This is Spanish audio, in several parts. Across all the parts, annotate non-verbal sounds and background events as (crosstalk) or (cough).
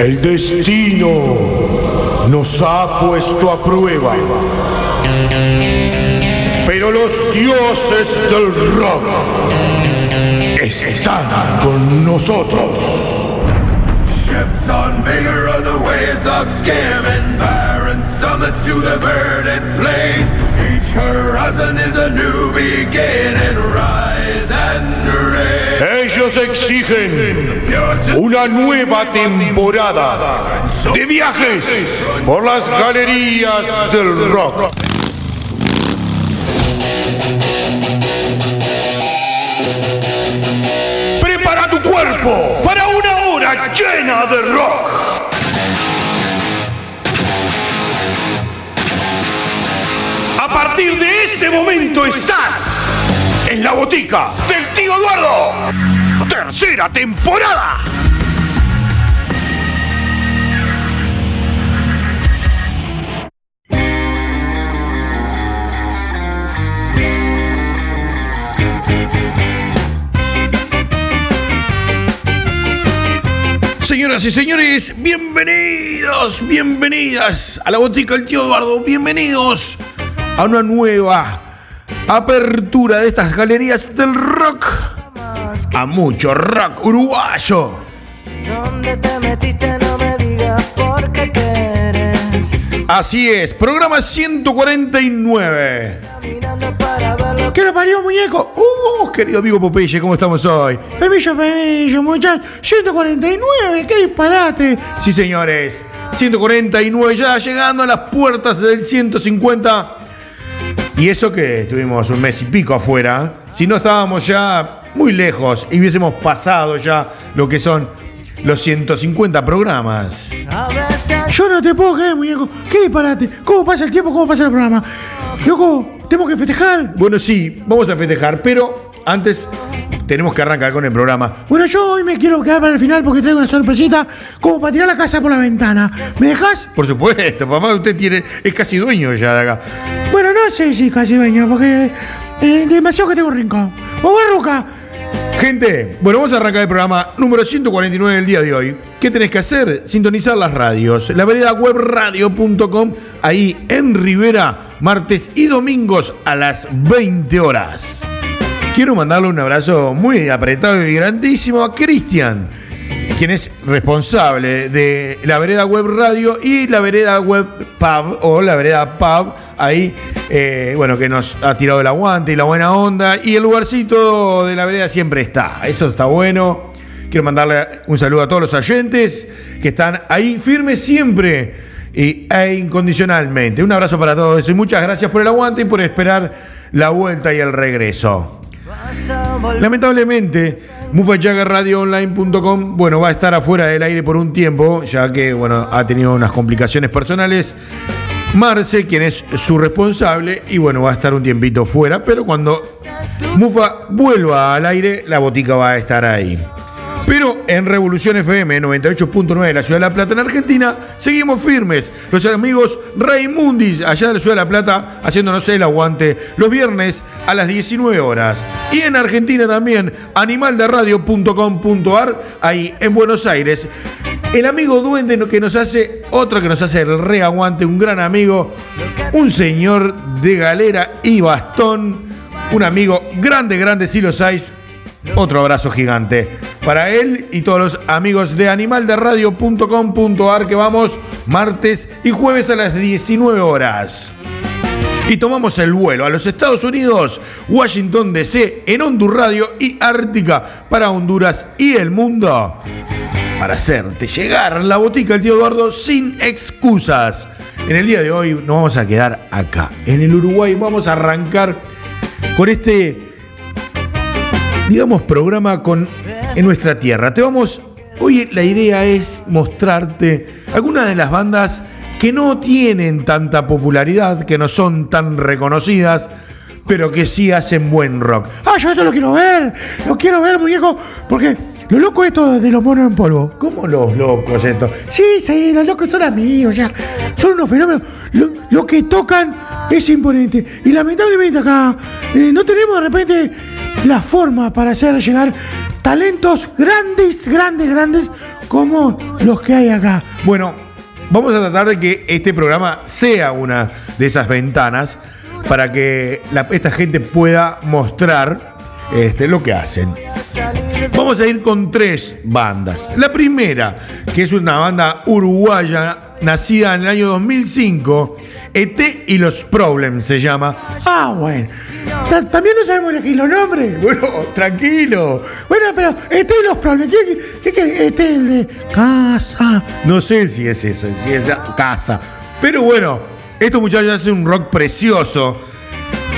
El destino nos ha puesto a prueba. Pero los dioses del rock están con nosotros. Ships on vigor of the waves of scam and barren summits to the verdant place. Each horizon is a new beginning. Rise and rain. Ellos exigen una nueva temporada de viajes por las galerías del rock. Prepara tu cuerpo para una hora llena de rock. Partir de este momento estás en la botica del tío Eduardo. Tercera temporada. Señoras y señores, bienvenidos, bienvenidas a la botica del tío Eduardo, bienvenidos a una nueva apertura de estas galerías del rock. A mucho rock uruguayo. ¿Dónde te metiste? No me digas por qué quieres. Así es, programa 149. Caminando para ver lo ¿Qué le parió, muñeco? Uh, querido amigo Popeye, ¿cómo estamos hoy? Permiso, permiso, muchachos. 149, qué disparate. Sí, señores, 149, ya llegando a las puertas del 150. Y eso que estuvimos un mes y pico afuera, si no estábamos ya muy lejos y hubiésemos pasado ya lo que son los 150 programas. Yo no te puedo creer, muñeco. ¿Qué disparate? ¿Cómo pasa el tiempo? ¿Cómo pasa el programa? Loco, tenemos que festejar. Bueno, sí, vamos a festejar, pero antes tenemos que arrancar con el programa. Bueno, yo hoy me quiero quedar para el final porque traigo una sorpresita como para tirar la casa por la ventana. ¿Me dejas? Por supuesto, papá, usted tiene, es casi dueño ya de acá. Bueno, no sé si casi dueño, porque eh, demasiado que tengo rincón. ¡Vamos, Ruca! Gente, bueno, vamos a arrancar el programa número 149 del día de hoy. ¿Qué tenés que hacer? Sintonizar las radios. La vereda webradio.com, ahí en Rivera, martes y domingos a las 20 horas. Quiero mandarle un abrazo muy apretado y grandísimo a Cristian, quien es responsable de la vereda web radio y la vereda web pub o la vereda pub ahí eh, bueno que nos ha tirado el aguante y la buena onda. Y el lugarcito de la vereda siempre está. Eso está bueno. Quiero mandarle un saludo a todos los oyentes que están ahí firmes siempre y, e incondicionalmente. Un abrazo para todos y muchas gracias por el aguante y por esperar la vuelta y el regreso. Lamentablemente, mufajagaradioonline.com, bueno, va a estar afuera del aire por un tiempo, ya que, bueno, ha tenido unas complicaciones personales. Marce, quien es su responsable, y bueno, va a estar un tiempito fuera, pero cuando Mufa vuelva al aire, la botica va a estar ahí. Pero en Revolución FM 98.9 de la Ciudad de La Plata, en Argentina, seguimos firmes. Los amigos Raimundis, allá de la Ciudad de La Plata, haciéndonos el aguante los viernes a las 19 horas. Y en Argentina también, animalderadio.com.ar, ahí en Buenos Aires. El amigo Duende que nos hace, otro que nos hace el reaguante, un gran amigo, un señor de galera y bastón, un amigo grande, grande, si lo sabéis, otro abrazo gigante para él y todos los amigos de animalderadio.com.ar que vamos martes y jueves a las 19 horas. Y tomamos el vuelo a los Estados Unidos, Washington DC, en Hondur Radio y Ártica para Honduras y el mundo. Para hacerte llegar la botica del tío Eduardo sin excusas. En el día de hoy nos vamos a quedar acá, en el Uruguay. Vamos a arrancar con este digamos, programa con en nuestra tierra. Te vamos. Hoy la idea es mostrarte algunas de las bandas que no tienen tanta popularidad, que no son tan reconocidas, pero que sí hacen buen rock. Ah, yo esto lo quiero ver. Lo quiero ver, muñeco. Porque lo loco esto de los monos en polvo. ¿Cómo los locos estos? Sí, sí, los locos son amigos ya. Son unos fenómenos. Lo, lo que tocan es imponente. Y lamentablemente acá eh, no tenemos de repente la forma para hacer llegar talentos grandes, grandes, grandes como los que hay acá. Bueno, vamos a tratar de que este programa sea una de esas ventanas para que la- esta gente pueda mostrar este, lo que hacen. Vamos a ir con tres bandas. La primera, que es una banda uruguaya nacida en el año 2005, ET y los Problems se llama. Ah, bueno. Ta- También no sabemos elegir los nombres. (laughs) Bueno, tranquilo. Bueno, pero este es los problemas. ¿Qué, qué, qué- es el de casa. No sé si es eso, si es casa. Pero bueno, estos muchachos hacen un rock precioso.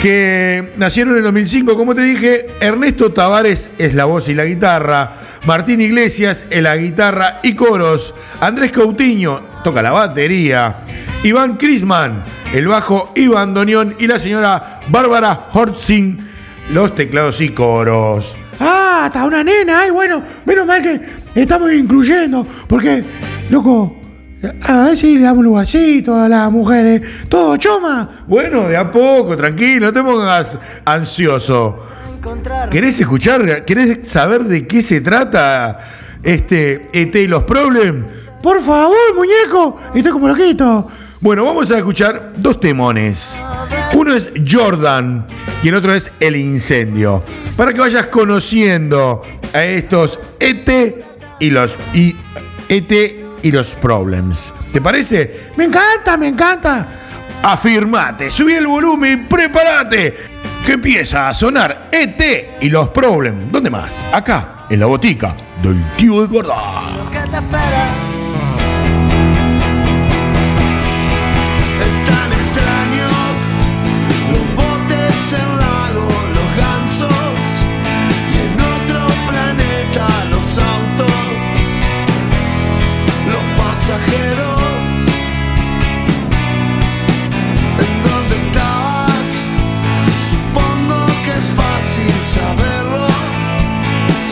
Que nacieron en el 2005, como te dije, Ernesto Tavares es la voz y la guitarra, Martín Iglesias es la guitarra y coros, Andrés Coutinho toca la batería, Iván Crisman, el bajo y bandoneón y la señora Bárbara Hortzing, los teclados y coros. Ah, está una nena. Ay, bueno, menos mal que estamos incluyendo. Porque, loco, a ver si le damos un lugarcito a las mujeres. Todo choma. Bueno, de a poco, tranquilo, no te pongas ansioso. ¿Querés escuchar? ¿Querés saber de qué se trata este ET y los Problems? Por favor, muñeco. Estoy como loquito. Bueno, vamos a escuchar dos temones. Uno es Jordan y el otro es El Incendio. Para que vayas conociendo a estos ET y los y ET y los Problems. ¿Te parece? Me encanta, me encanta. Afirmate, subí el volumen prepárate. Que empieza a sonar ET y los Problems. ¿Dónde más? Acá, en la botica del tío Eduardo.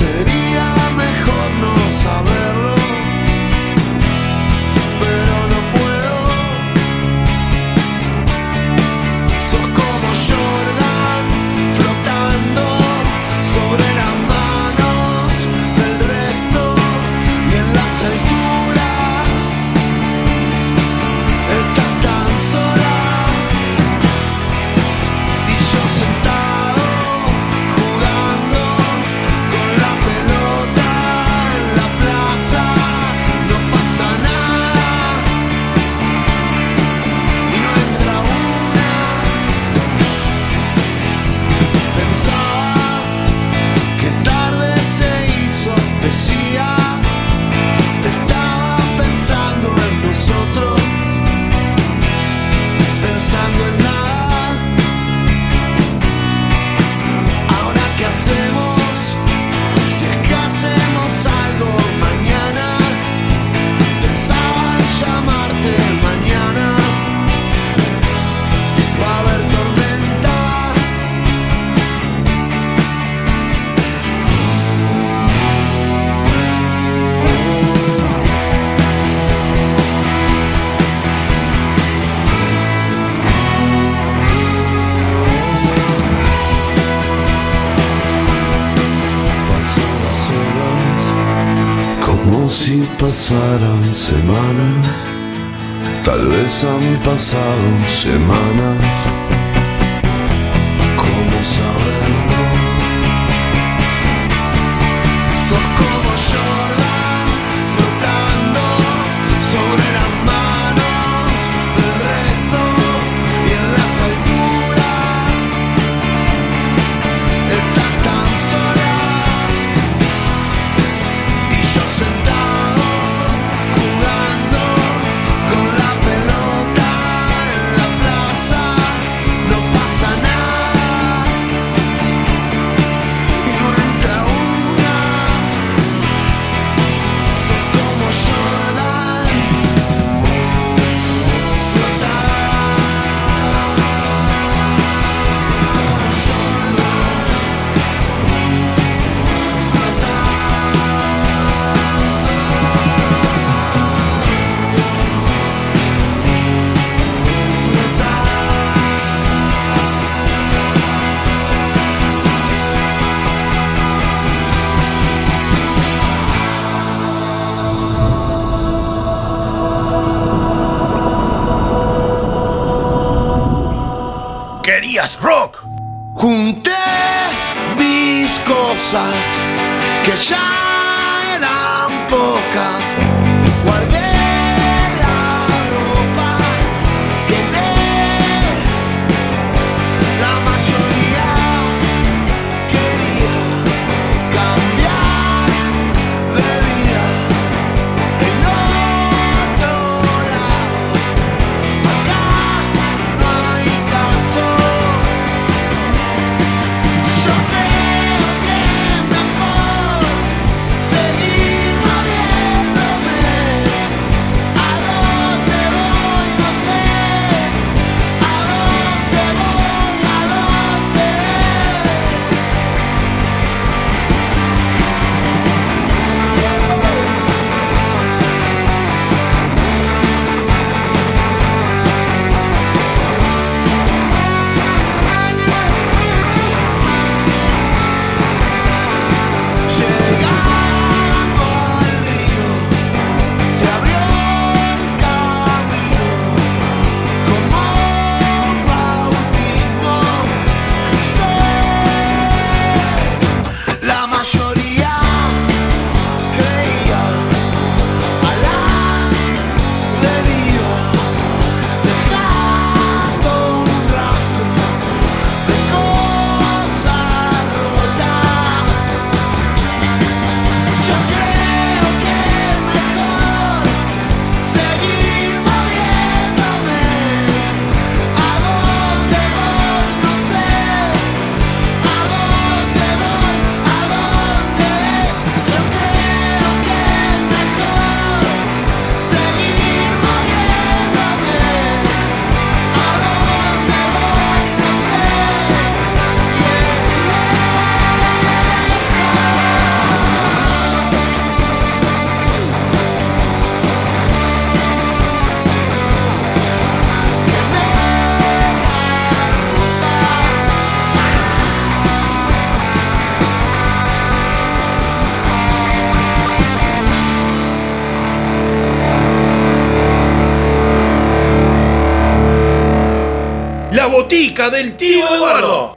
city. Si pasaran semanas. Tal vez han pasado semanas. Querías rock. Junté mis cosas que ya eran pocas. Del tío Eduardo.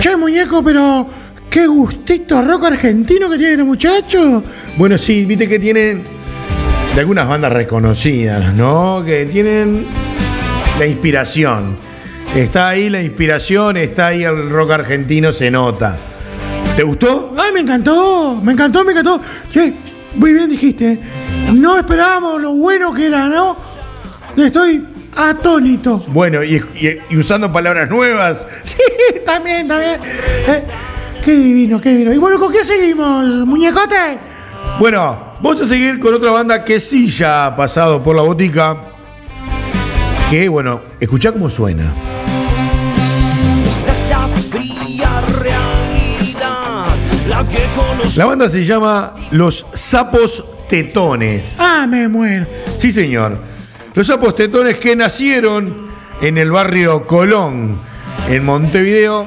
Che, muñeco, pero qué gustito rock argentino que tiene este muchacho. Bueno, sí, viste que tienen de algunas bandas reconocidas, ¿no? Que tienen la inspiración. Está ahí la inspiración, está ahí el rock argentino, se nota. ¿Te gustó? Ay, me encantó, me encantó, me encantó. Che, muy bien dijiste. No esperábamos lo bueno que era, ¿no? Estoy atónito. Bueno, y, y- y usando palabras nuevas. (laughs) Sí, también, también. Eh, qué divino, qué divino. Y bueno, ¿con qué seguimos, muñecote? Bueno, vamos a seguir con otra banda que sí ya ha pasado por la botica. Que, bueno, escuchá cómo suena. La banda se llama Los Sapos Tetones. Ah, me muero. Sí, señor. Los sapos tetones que nacieron en el barrio Colón, en Montevideo.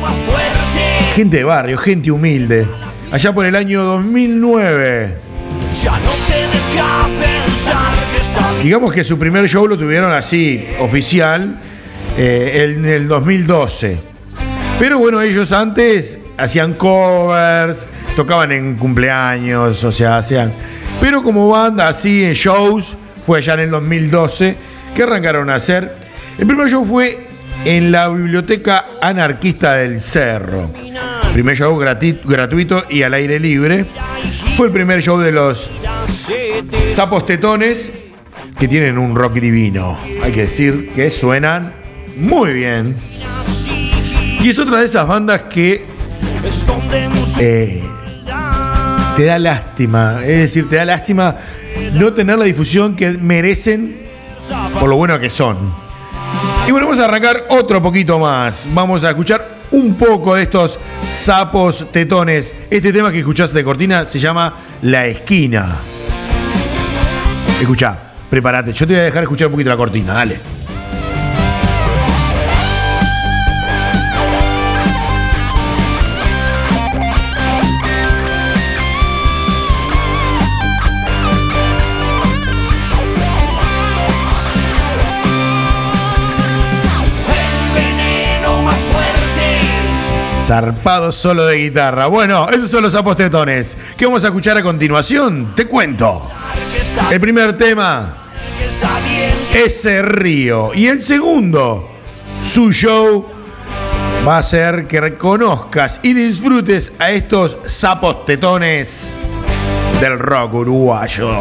más fuerte. Gente de barrio, gente humilde. Allá por el año 2009. Ya no te deja pensar que está bien. Digamos que su primer show lo tuvieron así, oficial, eh, en el 2012. Pero bueno, ellos antes hacían covers, tocaban en cumpleaños, o sea, hacían... Pero como banda así en shows, fue allá en el 2012 que arrancaron a hacer. El primer show fue en la Biblioteca Anarquista del Cerro. Primer show gratuito y al aire libre. Fue el primer show de los Sapos Tetones, que tienen un rock divino. Hay que decir que suenan muy bien. Y es otra de esas bandas que eh, te da lástima. Es decir, te da lástima no tener la difusión que merecen por lo bueno que son. Y bueno, vamos a arrancar otro poquito más. Vamos a escuchar un poco de estos sapos tetones. Este tema que escuchaste de cortina se llama La Esquina. Escucha, prepárate. Yo te voy a dejar escuchar un poquito la cortina, dale. Zarpado solo de guitarra. Bueno, esos son los apostetones. ¿Qué vamos a escuchar a continuación? Te cuento. El primer tema, ese río. Y el segundo, su show, va a ser que reconozcas y disfrutes a estos sapos tetones del rock uruguayo.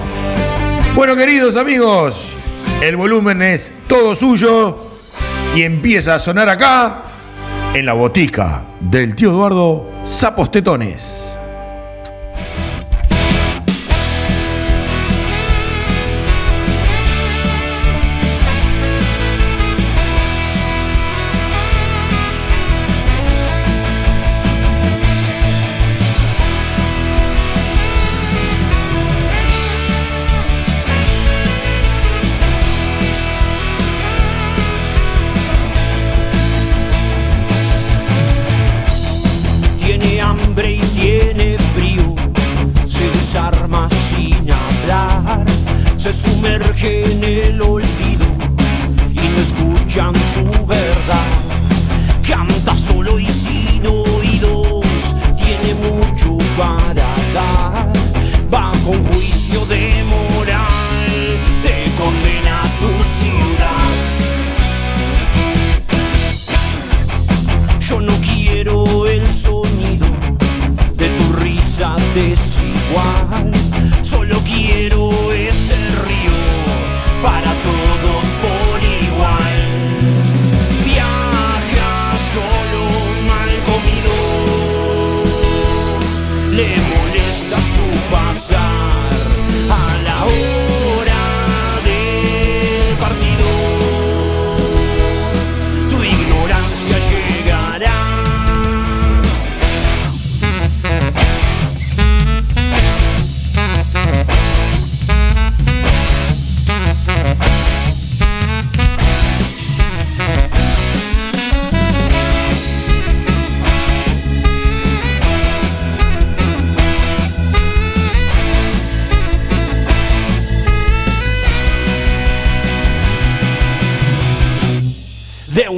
Bueno, queridos amigos, el volumen es todo suyo y empieza a sonar acá en la botica del tío Eduardo Sapos Tetones. Se sumerge en el olvido y no escuchan su verdad. Canta solo y sin oídos, tiene mucho para dar. Va con juicio de moral, te condena tu ciudad. Yo no quiero el sonido de tu risa desigual. Solo quiero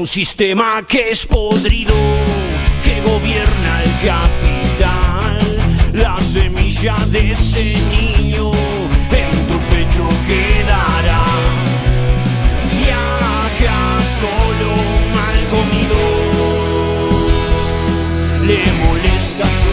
un sistema que es podrido, que gobierna el capital. La semilla de ese niño en tu pecho quedará. Viaja solo mal comido, le molesta su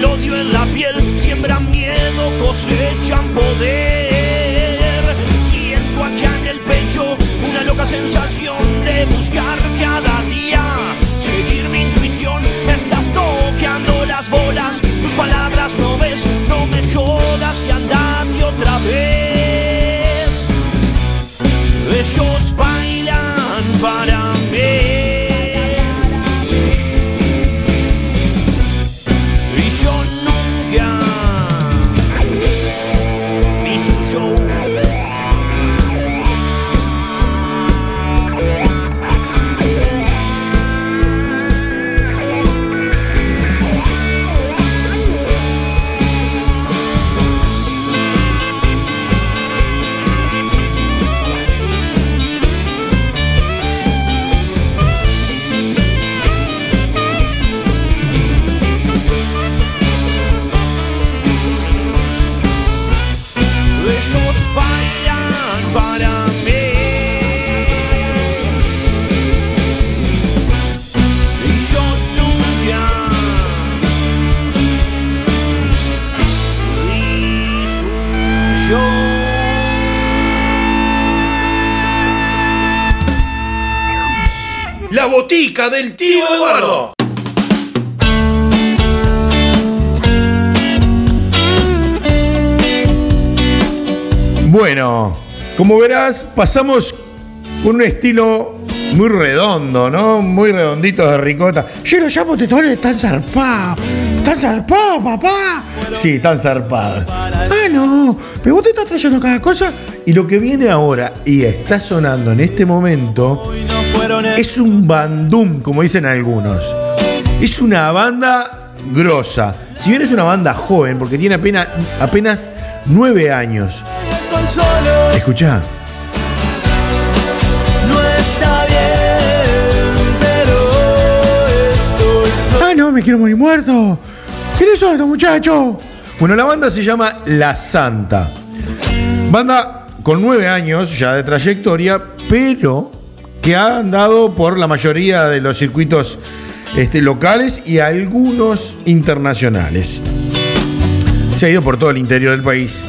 El odio en la piel, siembran miedo, cosechan poder. Siento acá en el pecho una loca sensación de buscar cada día, seguir mi intuición, me estás tocando las bolas, tus palabras no ves, no me jodas y andate otra vez. Ellos bailan del tío Eduardo. Bueno, como verás, pasamos con un estilo muy redondo, ¿no? Muy redondito de ricota. Yo lo llamo tetones tan zarpados. Tan zarpados, papá. Sí, tan zarpado. Ah, no. Pero vos te estás trayendo cada cosa. Y lo que viene ahora y está sonando en este momento es un bandum, como dicen algunos. Es una banda grosa. Si bien es una banda joven, porque tiene apenas, apenas nueve años. Estoy solo, Escuchá. no está bien, pero estoy solo. Ah, no, me quiero morir muerto. ¿Quiénes son estos muchachos? Bueno, la banda se llama La Santa. Banda con nueve años ya de trayectoria, pero que ha andado por la mayoría de los circuitos este, locales y algunos internacionales. Se ha ido por todo el interior del país.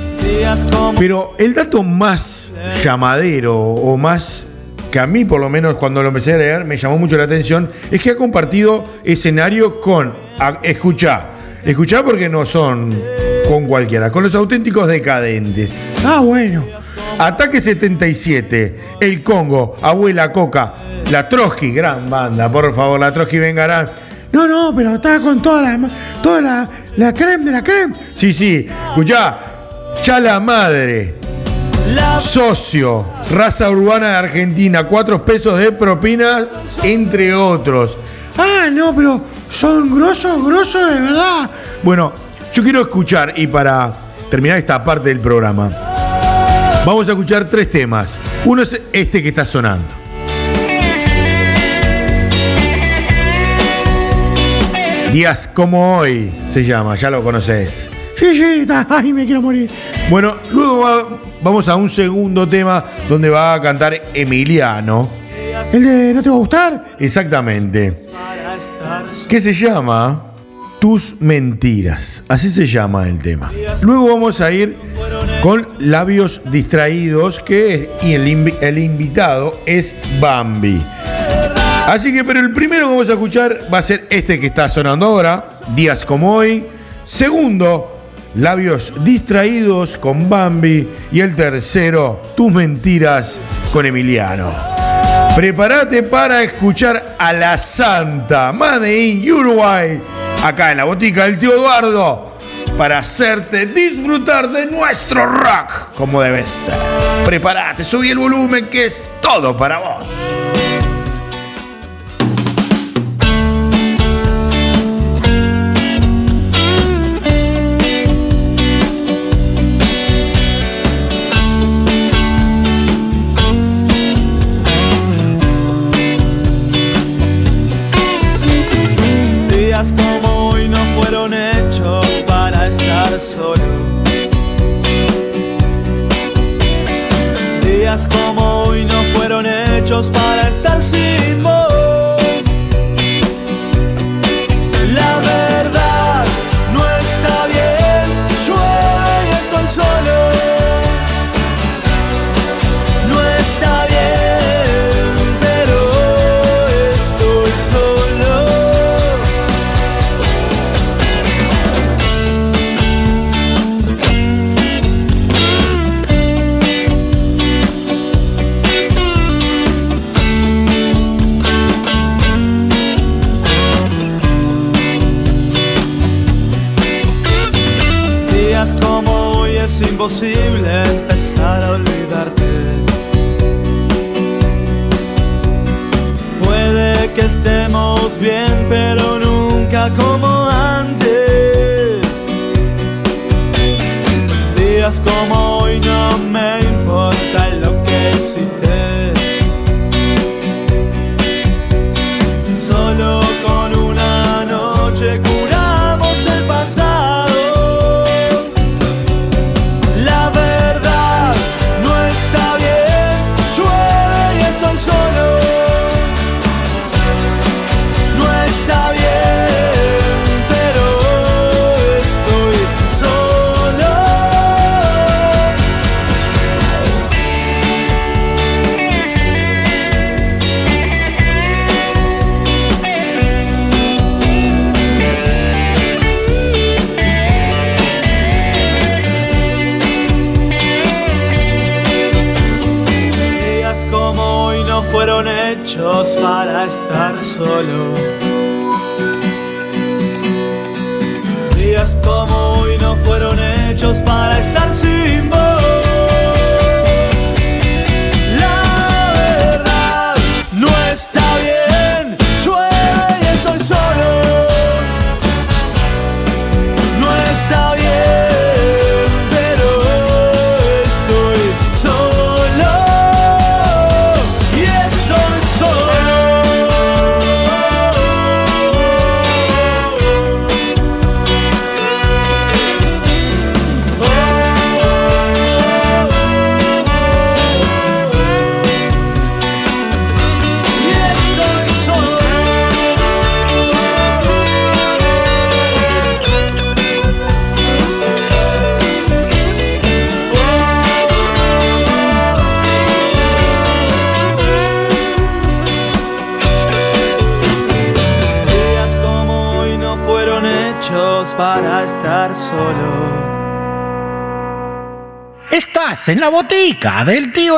Pero el dato más llamadero o más que a mí por lo menos cuando lo empecé a leer me llamó mucho la atención es que ha compartido escenario con, a- escuchá, escuchá porque no son con cualquiera, con los auténticos decadentes. Ah, bueno. Ataque 77, El Congo, Abuela Coca, La Trotsky, gran banda, por favor, La Trotsky vengará. No, no, pero está con toda la, toda la, la creme de la creme. Sí, sí, escuchá, Chala Madre, Socio, raza urbana de Argentina, cuatro pesos de propina, entre otros. Ah, no, pero son grosos, grosos de verdad. Bueno, yo quiero escuchar, y para terminar esta parte del programa, vamos a escuchar tres temas. Uno es este que está sonando. Días como hoy se llama, ya lo conoces. Sí, sí. Ay, me quiero morir. Bueno, luego va- vamos a un segundo tema donde va a cantar Emiliano. ¿El de no te va a gustar? Exactamente. que se llama Tus Mentiras. Así se llama el tema. Luego vamos a ir con Labios Distraídos, que y el, el invitado es Bambi. Así que, pero el primero que vamos a escuchar va a ser este que está sonando ahora, Días como hoy. Segundo, Labios Distraídos con Bambi. Y el tercero, Tus Mentiras con Emiliano. Prepárate para escuchar a la Santa, Made in Uruguay, acá en la botica del tío Eduardo, para hacerte disfrutar de nuestro rock como debe ser. Prepárate, subí el volumen que es todo para vos. Botica del tío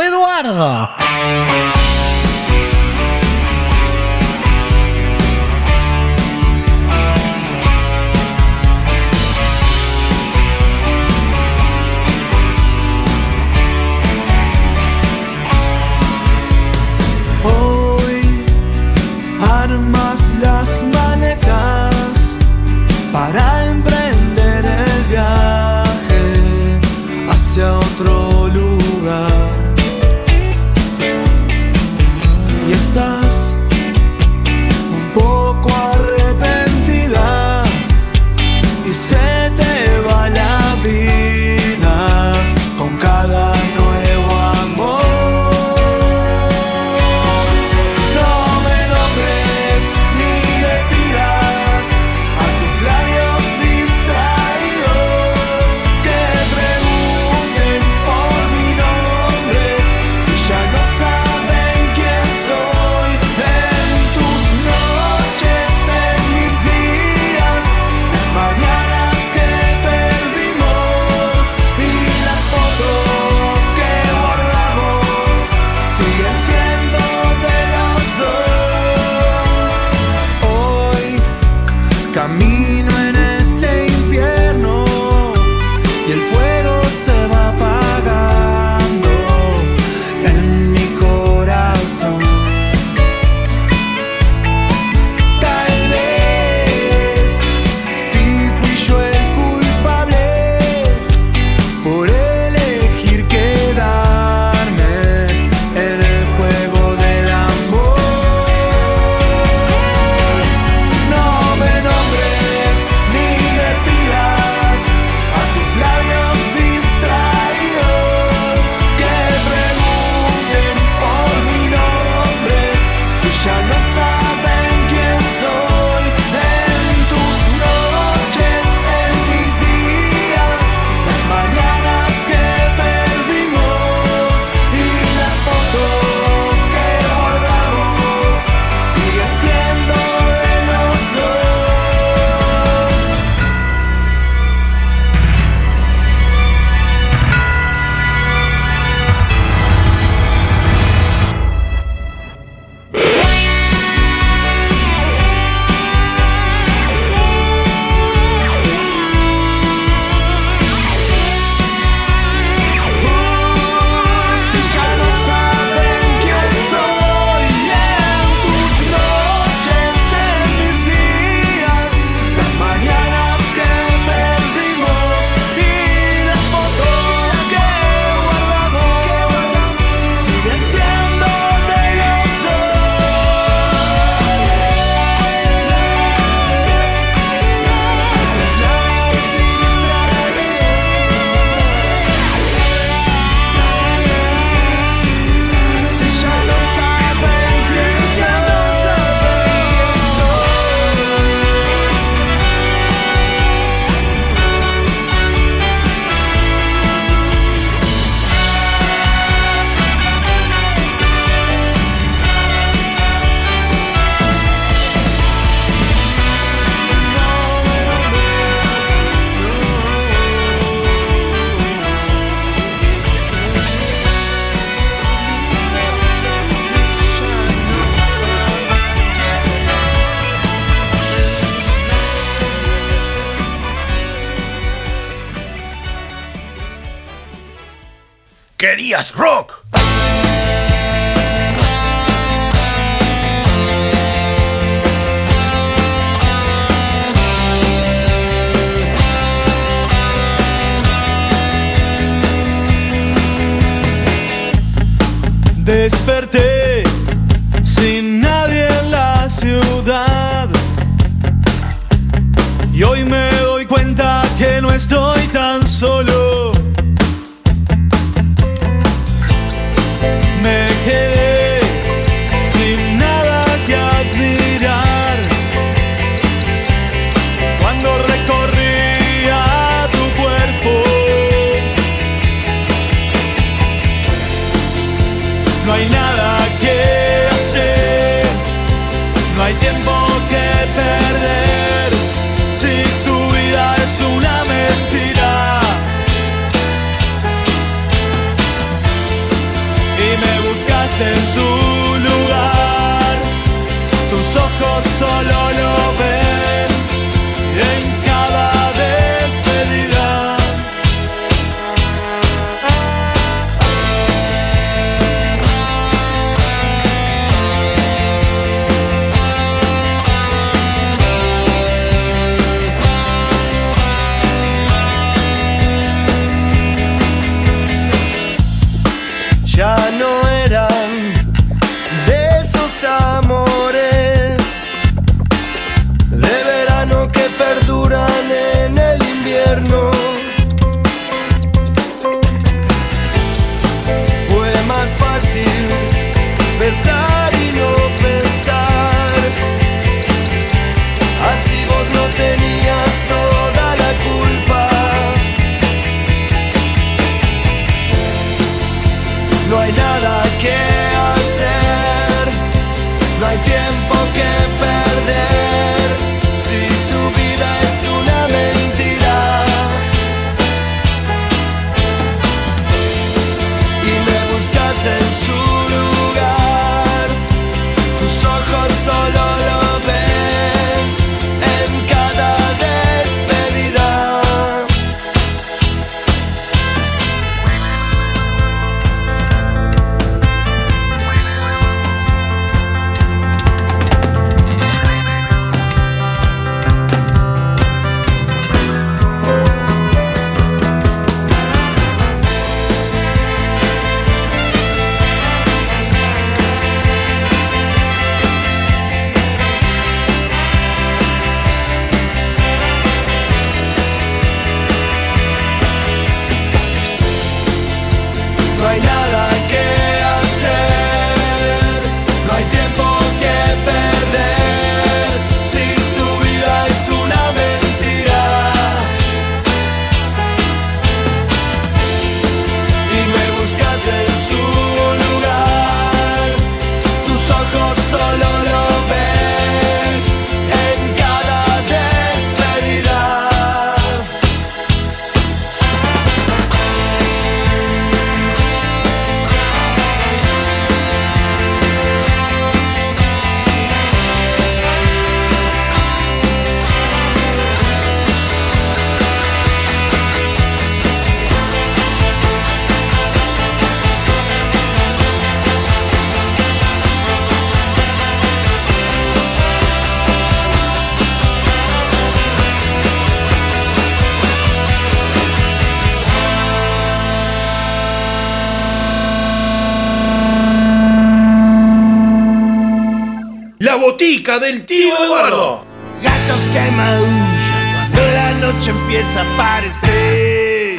Del tío Eduardo. Gatos que maullan cuando la noche empieza a aparecer.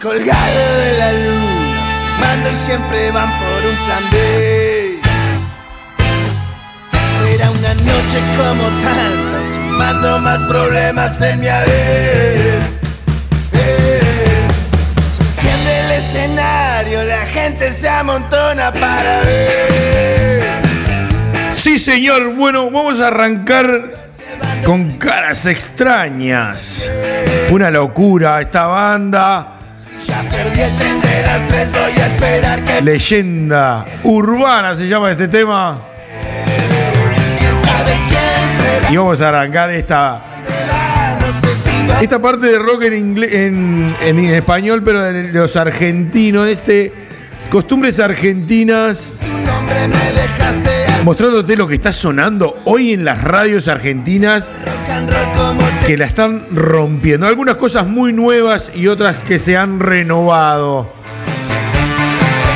Colgado de la luna, mando y siempre van por un plan B. Será una noche como tantas, sumando más problemas en mi haber. Escenario, la gente se amontona para ver. Sí, señor. Bueno, vamos a arrancar con caras extrañas. Una locura esta banda. Ya voy a esperar que Leyenda urbana se llama este tema. Y vamos a arrancar esta Esta parte de rock en, ingle- en, en español, pero de los argentinos, este costumbres argentinas, nombre me dejaste mostrándote lo que está sonando hoy en las radios argentinas que la están rompiendo. Algunas cosas muy nuevas y otras que se han renovado.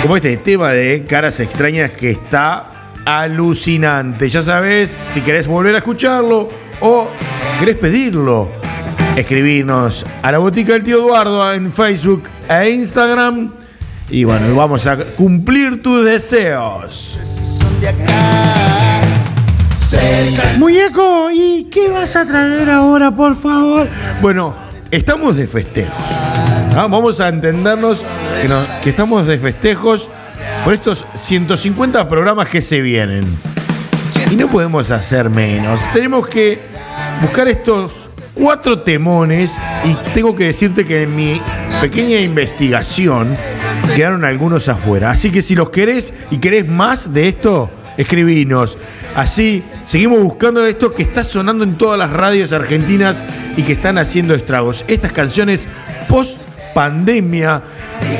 Como este tema de caras extrañas que está alucinante. Ya sabes, si querés volver a escucharlo o querés pedirlo, escribirnos a la botica del tío Eduardo en Facebook e Instagram. Y bueno, vamos a cumplir tus deseos. Muñeco, ¿y qué vas a traer ahora, por favor? Bueno, estamos de festejos. Vamos a entendernos que, que estamos de festejos por estos 150 programas que se vienen. Y no podemos hacer menos. Tenemos que buscar estos cuatro temones y tengo que decirte que en mi pequeña investigación quedaron algunos afuera. Así que si los querés y querés más de esto, escribinos. Así seguimos buscando esto que está sonando en todas las radios argentinas y que están haciendo estragos. Estas canciones post pandemia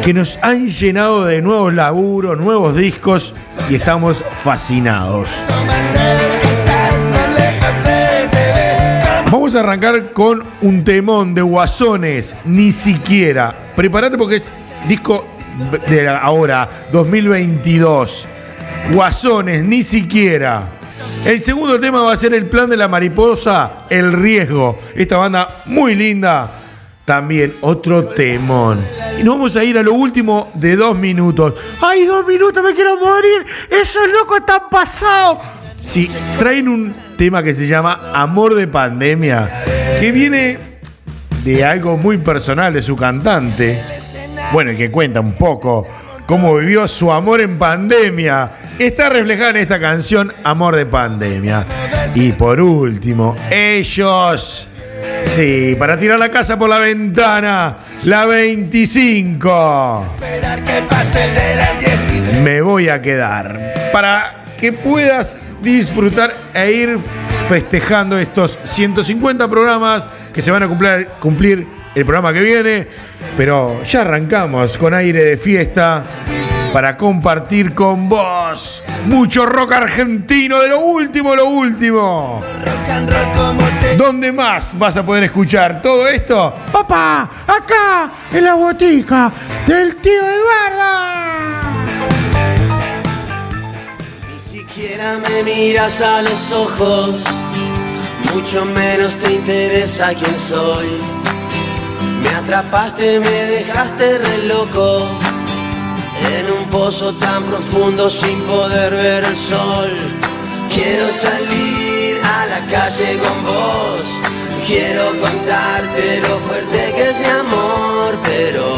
que nos han llenado de nuevos laburos, nuevos discos y estamos fascinados. Vamos a arrancar con un temón de Guasones, ni siquiera. Prepárate porque es disco de ahora, 2022. Guasones, ni siquiera. El segundo tema va a ser el plan de la mariposa, El riesgo. Esta banda muy linda. También otro temón. Y nos vamos a ir a lo último de dos minutos. ¡Ay, dos minutos, me quiero morir! ¡Esos locos están pasados! Sí, traen un tema que se llama Amor de Pandemia, que viene de algo muy personal de su cantante. Bueno, y que cuenta un poco cómo vivió su amor en pandemia. Está reflejada en esta canción Amor de Pandemia. Y por último, ellos. Sí, para tirar la casa por la ventana, la 25 Esperar que pase el de las 16. me voy a quedar. Para que puedas disfrutar e ir festejando estos 150 programas que se van a cumplir, cumplir el programa que viene. Pero ya arrancamos con aire de fiesta para compartir con vos mucho rock argentino de lo último, lo último. ¿Dónde más vas a poder escuchar todo esto? Papá, acá, en la botica del tío Eduardo. Ni siquiera me miras a los ojos, mucho menos te interesa quién soy. Me atrapaste, me dejaste re loco, en un pozo tan profundo sin poder ver el sol. Quiero salir a la calle con vos, quiero contarte lo fuerte que es mi amor, pero...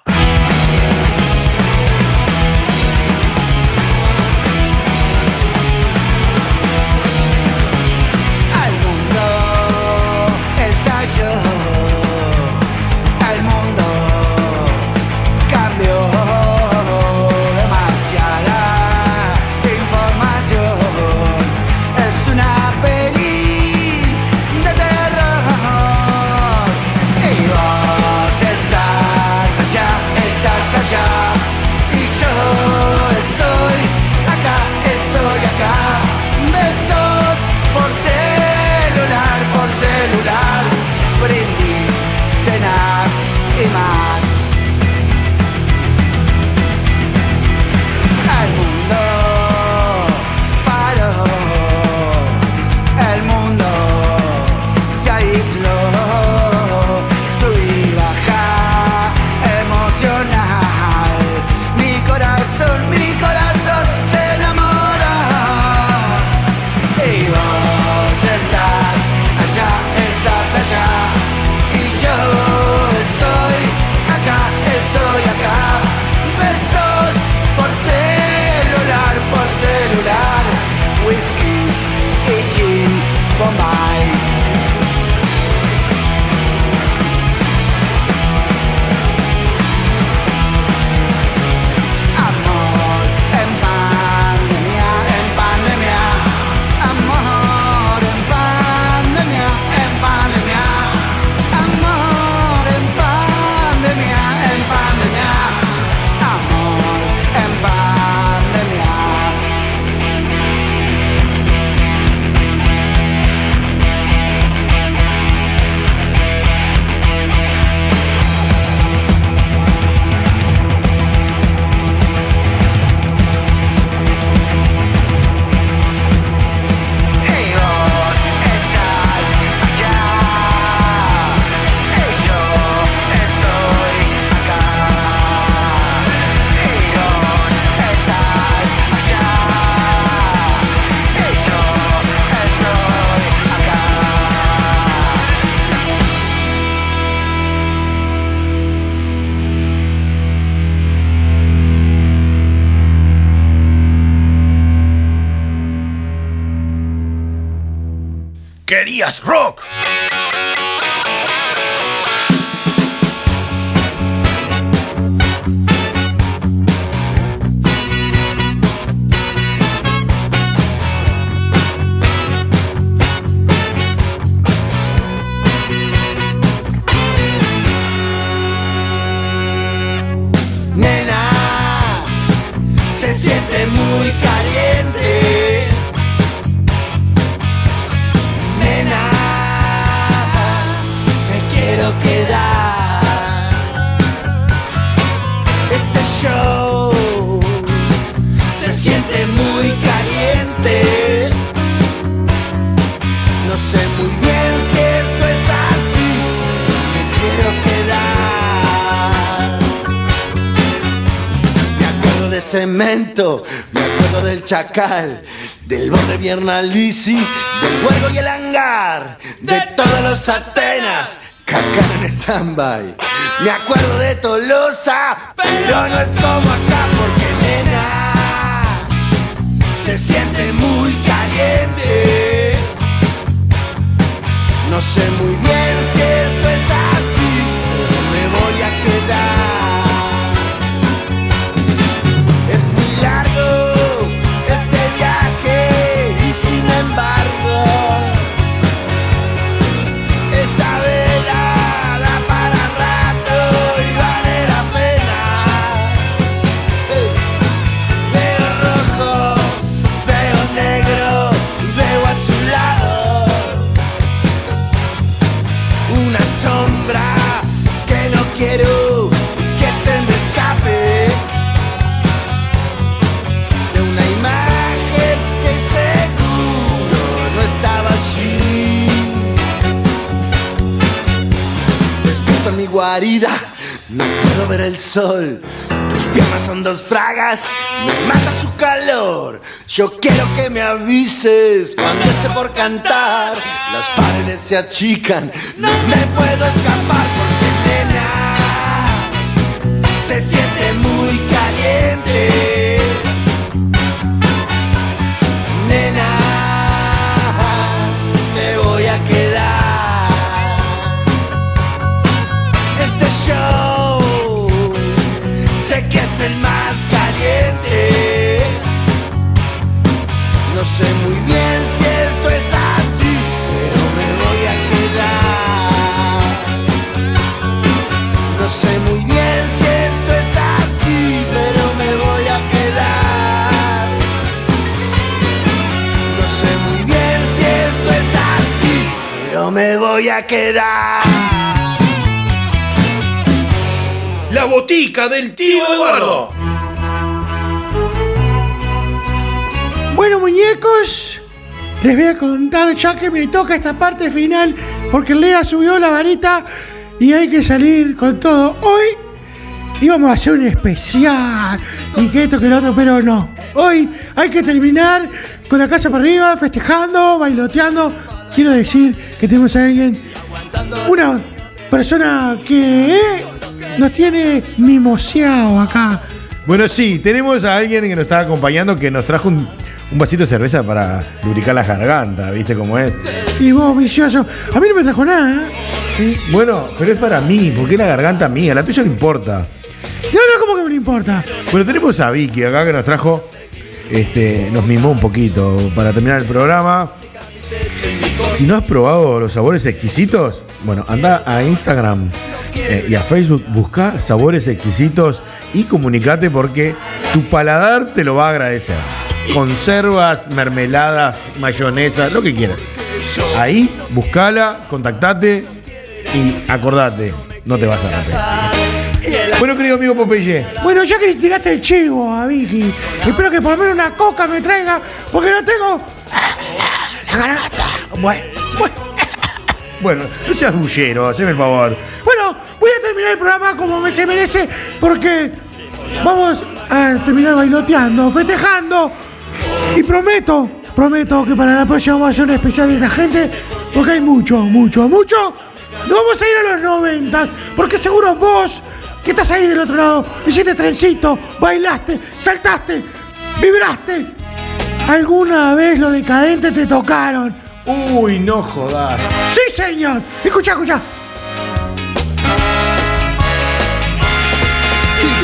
Muy caliente. Nena, me quiero quedar. Este show se siente muy caliente. No sé muy bien si esto es así. Me quiero quedar. Me acuerdo de cemento, del chacal, del borde Viernalisi, del huevo y el hangar, de todos los Atenas, cacar en stand-by. Me acuerdo de Tolosa, pero no es como acá porque nena se siente muy caliente. No sé muy bien si esto es así, pero me voy a quedar. No puedo ver el sol. Tus piernas son dos fragas, me mata su calor. Yo quiero que me avises cuando esté por cantar. Las paredes se achican, no me puedo escapar quedar. La botica del tío Eduardo. Bueno, muñecos, les voy a contar ya que me toca esta parte final, porque Lea subió la varita y hay que salir con todo. Hoy íbamos a hacer un especial y que esto que lo otro, pero no. Hoy hay que terminar con la casa para arriba, festejando, bailoteando. Quiero decir que tenemos a alguien, una persona que eh, nos tiene mimoseado acá. Bueno, sí, tenemos a alguien que nos está acompañando que nos trajo un, un vasito de cerveza para lubricar la garganta, ¿viste cómo es? Y vos, vicioso. A mí no me trajo nada. ¿eh? Bueno, pero es para mí, porque es la garganta mía, la tuya no importa. No, no, ¿cómo que me importa? Bueno, tenemos a Vicky acá que nos trajo, este, nos mimó un poquito para terminar el programa. Si no has probado los sabores exquisitos, bueno, anda a Instagram eh, y a Facebook, busca sabores exquisitos y comunicate porque tu paladar te lo va a agradecer. Conservas, mermeladas, mayonesa, lo que quieras. Ahí, buscala, contactate y acordate, no te vas a arrepentir. Bueno, querido amigo Popeye, Bueno, ya que le tiraste el chivo a Vicky, espero que por lo menos una coca me traiga, porque no tengo la garganta. Bueno, bueno. (laughs) bueno, no seas bullero, haceme el favor. Bueno, voy a terminar el programa como me se merece, porque vamos a terminar bailoteando, festejando. Y prometo, prometo que para la próxima vamos a hacer un especial de esta gente, porque hay mucho, mucho, mucho. Nos vamos a ir a los noventas, porque seguro vos, que estás ahí del otro lado, hiciste trencito, bailaste, saltaste, vibraste. ¿Alguna vez los decadentes te tocaron? Uy, no jodas. Sí, señor. Escucha, escucha.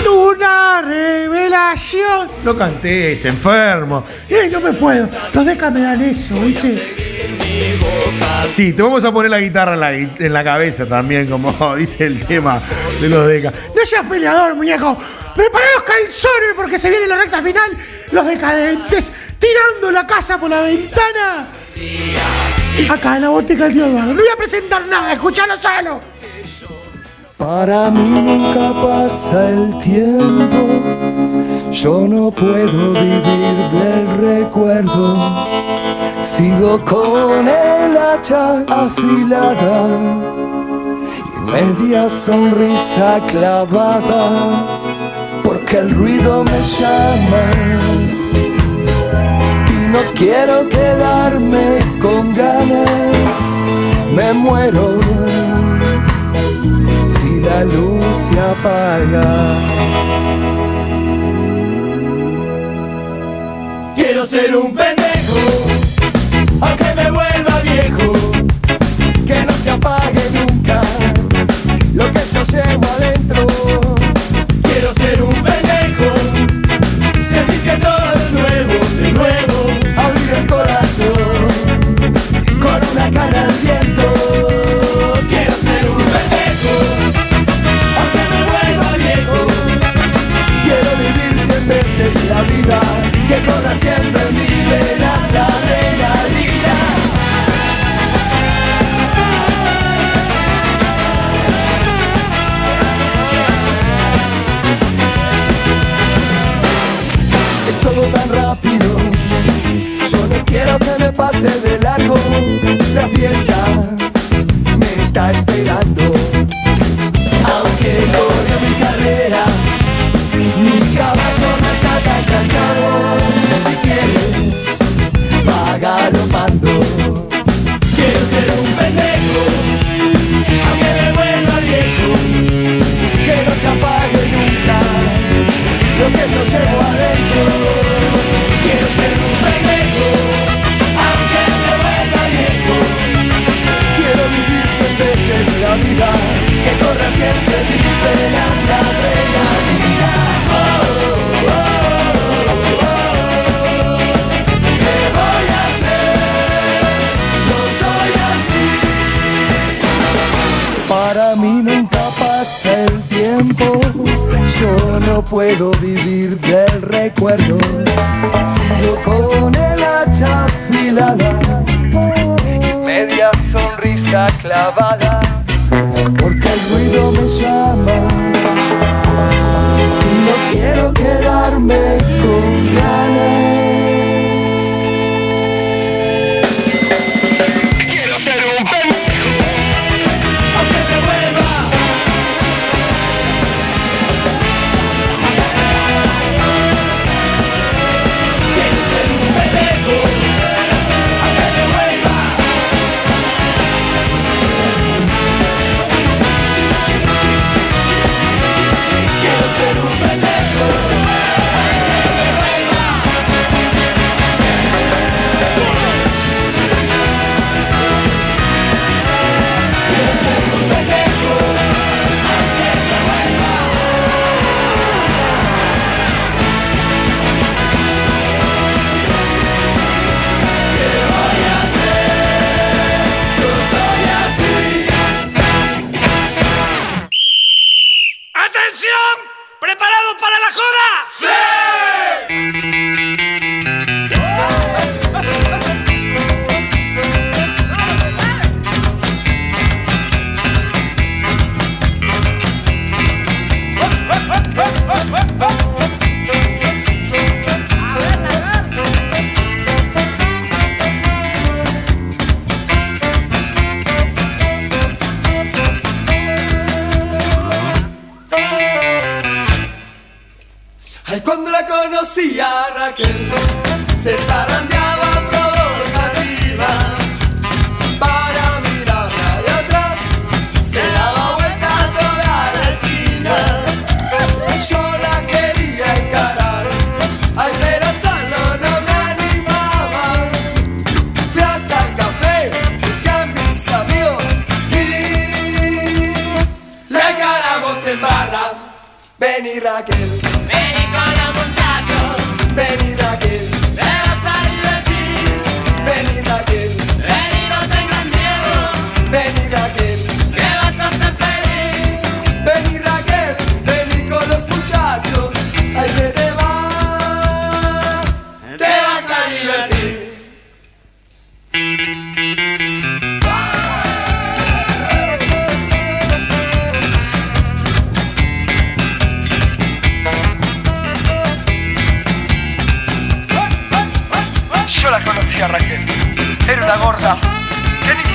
Una revelación. No cantés, enfermo. Ey, no me puedo. Los decas me dan eso, ¿viste? Sí, te vamos a poner la guitarra en la, gui- en la cabeza también, como (laughs) dice el tema de los decas. No seas peleador, muñeco. Prepara los calzones porque se viene la recta final. Los decadentes tirando la casa por la ventana. Acá en la botica del tío Eduardo. No voy a presentar nada, escuchalo solo. Para mí nunca pasa el tiempo, yo no puedo vivir del recuerdo. Sigo con el hacha afilada y media sonrisa clavada, porque el ruido me llama no quiero quedarme con ganas, me muero si la luz se apaga. Quiero ser un pendejo, aunque me vuelva viejo, que no se apague nunca lo que yo llevo adentro.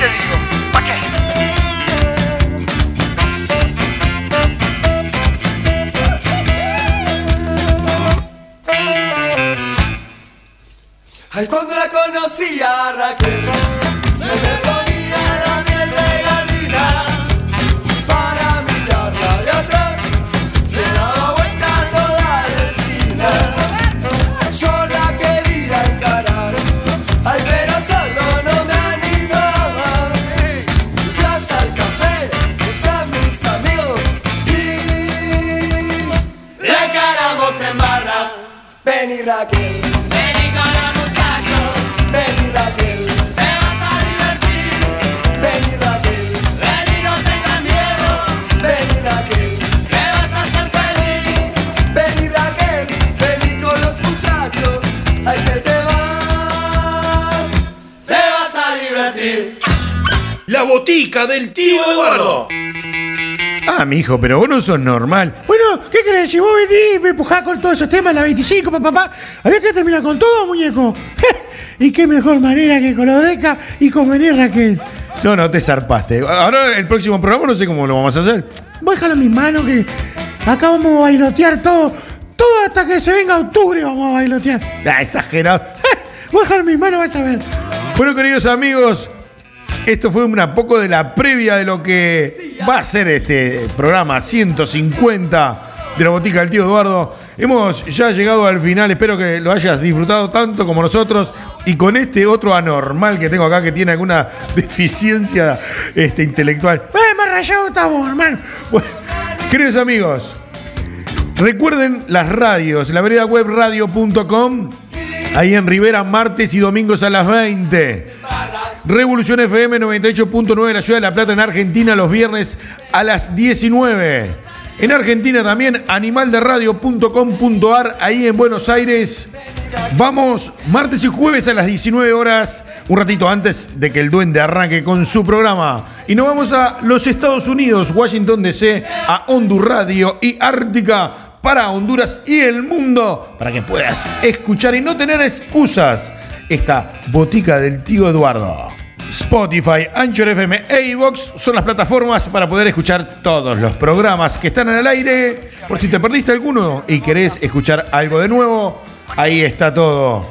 Te digo? Mi hijo, pero vos no sos normal. Bueno, ¿qué crees? Si vos venís y me empujás con todos esos temas la 25, papá, papá, había que terminar con todo, muñeco. (laughs) y qué mejor manera que con Odeca y con venir Raquel. No, no, te zarpaste. Ahora el próximo programa no sé cómo lo vamos a hacer. Vos déjalo en mis manos que acá vamos a bailotear todo. Todo hasta que se venga octubre vamos a bailotear. Ah, exagerado. (laughs) Déjalo en mis manos, vas a ver. Bueno, queridos amigos, esto fue una poco de la previa de lo que va a ser este programa 150 de la botica del tío Eduardo. Hemos ya llegado al final, espero que lo hayas disfrutado tanto como nosotros. Y con este otro anormal que tengo acá que tiene alguna (laughs) deficiencia este, intelectual. Eh, más rayado estamos, hermano. Queridos amigos, recuerden las radios, la vereda web radio.com, ahí en Rivera, martes y domingos a las 20. Revolución FM 98.9 de la ciudad de La Plata en Argentina los viernes a las 19. En Argentina también animalderadio.com.ar ahí en Buenos Aires. Vamos martes y jueves a las 19 horas, un ratito antes de que el duende arranque con su programa. Y nos vamos a los Estados Unidos, Washington DC, a Hondur Radio y Ártica para Honduras y el mundo, para que puedas escuchar y no tener excusas esta botica del tío Eduardo. Spotify, Anchor FM e iVox son las plataformas para poder escuchar todos los programas que están en el aire. Por si te perdiste alguno y querés escuchar algo de nuevo, ahí está todo.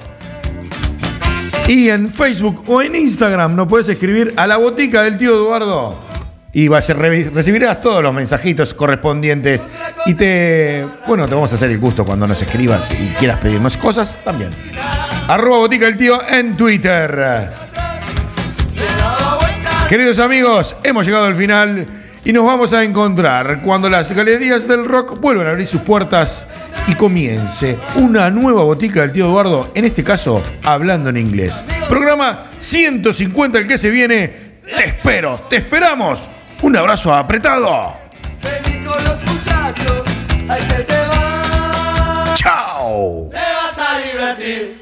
Y en Facebook o en Instagram nos puedes escribir a la botica del tío Eduardo. Y vas a re- recibirás todos los mensajitos correspondientes. Y te. Bueno, te vamos a hacer el gusto cuando nos escribas y quieras pedirnos cosas también. Arroba botica del tío en Twitter. Queridos amigos, hemos llegado al final y nos vamos a encontrar cuando las galerías del rock vuelvan a abrir sus puertas y comience una nueva botica del tío Eduardo, en este caso hablando en inglés. Programa 150 el que se viene. Te espero, te esperamos. Un abrazo apretado. Vení con los muchachos, ay que te vas. Chao. Te vas a divertir.